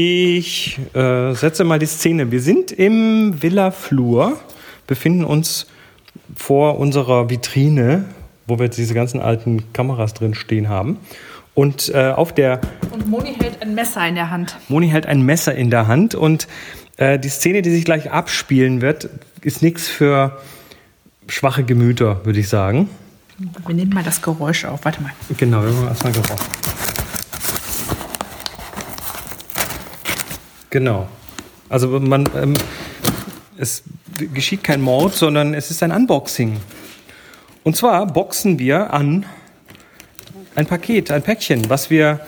Ich äh, setze mal die Szene. Wir sind im Villa Flur, befinden uns vor unserer Vitrine, wo wir diese ganzen alten Kameras drin stehen haben. Und äh, auf der. Und Moni hält ein Messer in der Hand. Moni hält ein Messer in der Hand und äh, die Szene, die sich gleich abspielen wird, ist nichts für schwache Gemüter, würde ich sagen. Wir nehmen mal das Geräusch auf. Warte mal. Genau, wir machen erstmal Geräusch. Genau. Also man, ähm, es geschieht kein Mord, sondern es ist ein Unboxing. Und zwar boxen wir an ein Paket, ein Päckchen, was wir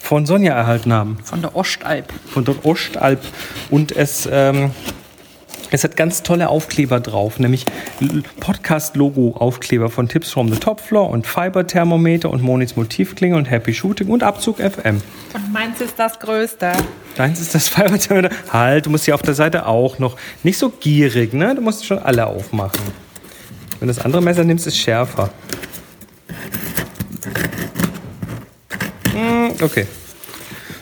von Sonja erhalten haben. Von der Ostalb. Von der Ostalb. Und es, ähm, es hat ganz tolle Aufkleber drauf, nämlich Podcast-Logo-Aufkleber von Tips from the Top Floor und Fiber-Thermometer und Monis Motivklinge und Happy Shooting und Abzug FM. Und meins ist das Größte. Deins ist das Fiber-Thermometer. Halt, du musst hier auf der Seite auch noch. Nicht so gierig, ne? Du musst schon alle aufmachen. Wenn du das andere Messer nimmst, ist es schärfer. Hm, Okay.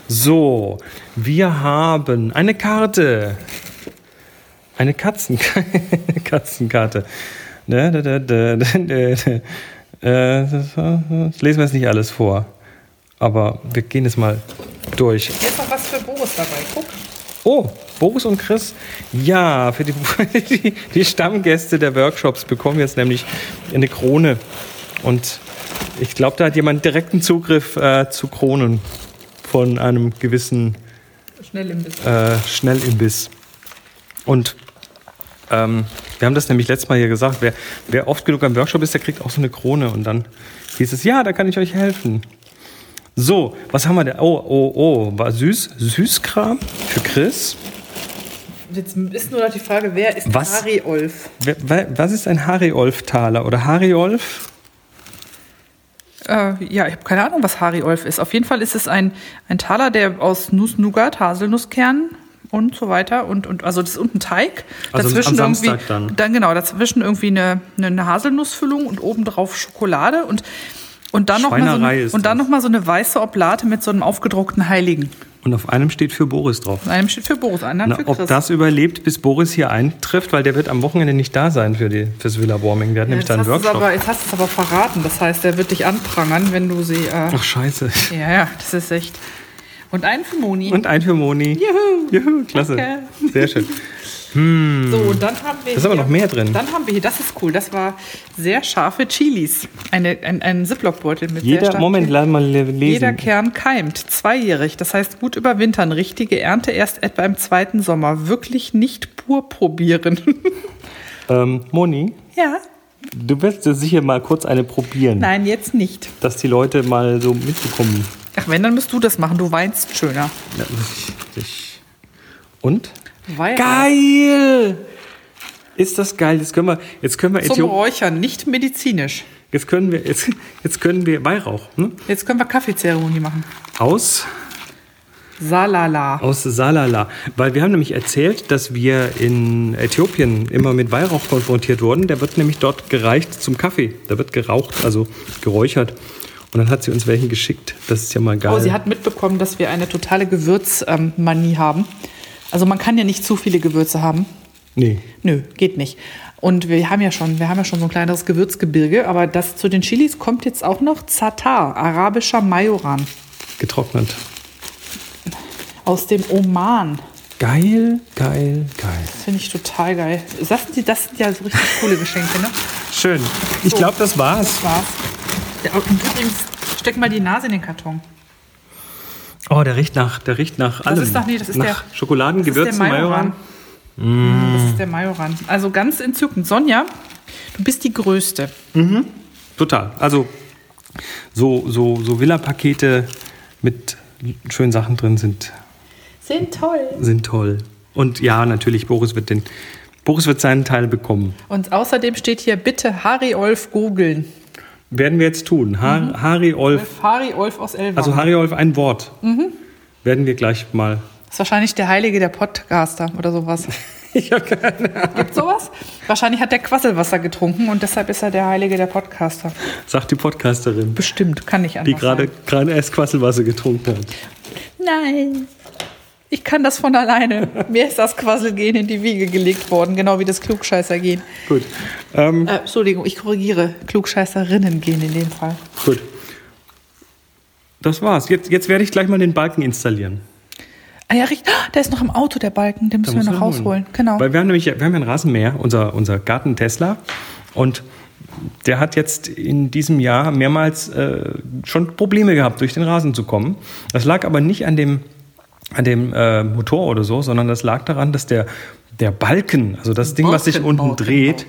So, wir haben eine Karte. Eine Katzen Katzenkarte. Da, da, da, da, da, da. Das, lesen wir jetzt nicht alles vor. Aber wir gehen es mal durch. Jetzt noch was für Boris dabei. Guck. Oh, Boris und Chris. Ja, für die, die, die Stammgäste der Workshops bekommen jetzt nämlich eine Krone. Und ich glaube, da hat jemand direkten Zugriff äh, zu Kronen von einem gewissen Schnellimbiss. äh, Schnellimbiss. Und ähm, wir haben das nämlich letztes Mal hier gesagt, wer, wer oft genug am Workshop ist, der kriegt auch so eine Krone. Und dann hieß es, ja, da kann ich euch helfen. So, was haben wir da? Oh, oh, oh, war süß, Süßkram für Chris. Jetzt ist nur noch die Frage, wer ist Was? Harry Olf? Wer- Was ist ein Harry-Olf-Taler oder Harry-Olf? Äh, ja, ich habe keine Ahnung, was Harry Olf ist. Auf jeden Fall ist es ein, ein Taler, der aus Nuss-Nougat, Haselnusskernen und so weiter und, und also das ist unten Teig. Also am dazwischen Samstag irgendwie, dann. genau, dazwischen irgendwie eine, eine Haselnussfüllung und obendrauf Schokolade und und dann noch mal so, eine- und dann noch mal so eine weiße Oblate mit so einem aufgedruckten Heiligen. Und auf einem steht für Boris drauf. In einem steht für Boris, anderen Na, für ob Chris. das überlebt, bis Boris hier eintrifft, weil der wird am Wochenende nicht da sein für die, fürs Villa Warming. Der hat nämlich jetzt, da einen Workshop. aber, jetzt hast du es aber verraten. Das heißt, er wird dich anprangern, wenn du sie. Äh, Ach, scheiße. ja, ja, das ist echt. Und einen für Moni. Und ein für Moni. Juhu. Juhu, klasse. Danke. Sehr schön. So, und dann haben wir. Da ist aber noch mehr drin. Dann haben wir hier, das ist cool, das war sehr scharfe Chilis. Eine, ein, ein Ziploc-Beutel mit sehr Jeder, starken Moment, lass mal le- lesen. Jeder Kern keimt, zweijährig, das heißt gut überwintern, richtige Ernte erst etwa im zweiten Sommer. Wirklich nicht pur probieren. Ähm, Moni, ja, du wirst sicher mal kurz eine probieren, nein, jetzt nicht. dass die Leute mal so mitbekommen. Ach, wenn, dann musst du das machen, du weinst schöner. Ja, ich- ich- Und? Weihrauch. Geil! Ist das geil? Jetzt können wir, jetzt können wir, Zum Äthiop Räuchern, nicht medizinisch. jetzt können wir, jetzt, jetzt können wir Weihrauch ne? Jetzt können wir Kaffeezeremonie machen. aus Salala. Aus Salala. Weil wir haben nämlich erzählt, dass wir in Äthiopien immer mit Weihrauch konfrontiert wurden. Der wird nämlich dort gereicht zum Kaffee. Da wird geraucht, also geräuchert. Und dann hat sie uns welchen geschickt. Das ist ja mal geil. Oh, sie hat mitbekommen, dass wir eine totale Gewürzmanie haben. Also man kann ja nicht zu viele Gewürze haben. nee. Nö, geht nicht. Und wir haben ja schon, wir haben ja schon so ein kleineres Gewürzgebirge, aber das zu den Chilis kommt jetzt auch noch Zatar, arabischer Majoran Getrocknet. aus dem Oman. Geil, geil, geil. Das finde ich total geil. Das sind, das sind ja so richtig coole Geschenke, ne? Schön. Ich So. glaube, das war's. Das war's. Und übrigens, steck mal die Nase in den Karton. Oh, der riecht nach, der riecht nach allem. ist doch- nee, das ist nach der- Schokoladen, Das ist der Gewürzen, Majoran. Majoran. Das ist der Majoran. Also ganz entzückend. Sonja, du bist die Größte. Total. Also so, so, so Villa-Pakete mit schönen Sachen drin sind Sind toll. sind toll. Und ja, natürlich, Boris wird den, Boris wird seinen Teil bekommen. Und außerdem steht hier, bitte Harry Olf googeln. Werden wir jetzt tun. Ha Harry Olf, Harry Olf aus Elva. also Harry Olf, ein Wort. Werden wir gleich mal. ist wahrscheinlich der Heilige der Podcaster oder sowas. Ich habe keine Ahnung. Gibt sowas? Wahrscheinlich hat der Quasselwasser getrunken und deshalb ist er der Heilige der Podcaster. Sagt die Podcasterin, Bestimmt, kann die anders gerade sein. gerade erst Quasselwasser getrunken hat. Nein. Ich kann das von alleine. Mir ist das Quasselgehen in die Wiege gelegt worden, genau wie das Klugscheißergehen. Gut. Ähm, Äh, Entschuldigung, ich korrigiere. Klugscheißerinnen gehen in dem Fall. gut. Das war's. Jetzt, jetzt werde ich gleich mal den Balken installieren. Ah ja, richtig. Ah, Der ist noch im Auto, der Balken. Den müssen wir noch rausholen. Genau. Weil wir haben nämlich wir haben ja einen Rasenmäher, unser, unser Garten Tesla. Und der hat jetzt in diesem Jahr mehrmals äh, schon Probleme gehabt, durch den Rasen zu kommen. Das lag aber nicht an dem, an dem äh, Motor oder so, sondern das lag daran, dass der, der Balken, also das Ding, was sich Balken, unten Balken, dreht,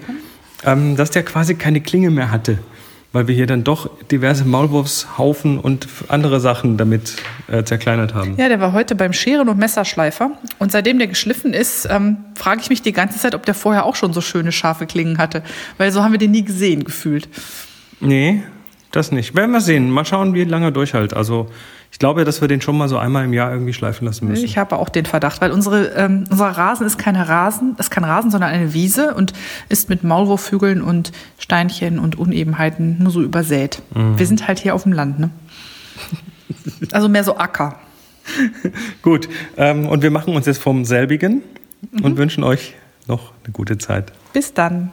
ähm, dass der quasi keine Klinge mehr hatte. Weil wir hier dann doch diverse Maulwurfshaufen und andere Sachen damit äh, zerkleinert haben. Ja, der war heute beim Scheren- und Messerschleifer. Und seitdem der geschliffen ist, ähm, frage ich mich die ganze Zeit, ob der vorher auch schon so schöne scharfe Klingen hatte. Weil so haben wir den nie gesehen, gefühlt. Nee, das nicht. Werden wir sehen. Mal schauen, wie lange er durchhält. Also ich glaube, dass wir den schon mal so einmal im Jahr irgendwie schleifen lassen müssen. Ich habe auch den Verdacht, weil unsere, ähm, unser Rasen ist keine Rasen, ist kein Rasen, sondern eine Wiese und ist mit Maulwurfhügeln und Steinchen und Unebenheiten nur so übersät. Wir sind halt hier auf dem Land, ne? Also mehr so Acker. Gut, ähm, und wir machen uns jetzt vom selbigen und wünschen euch noch eine gute Zeit. Bis dann.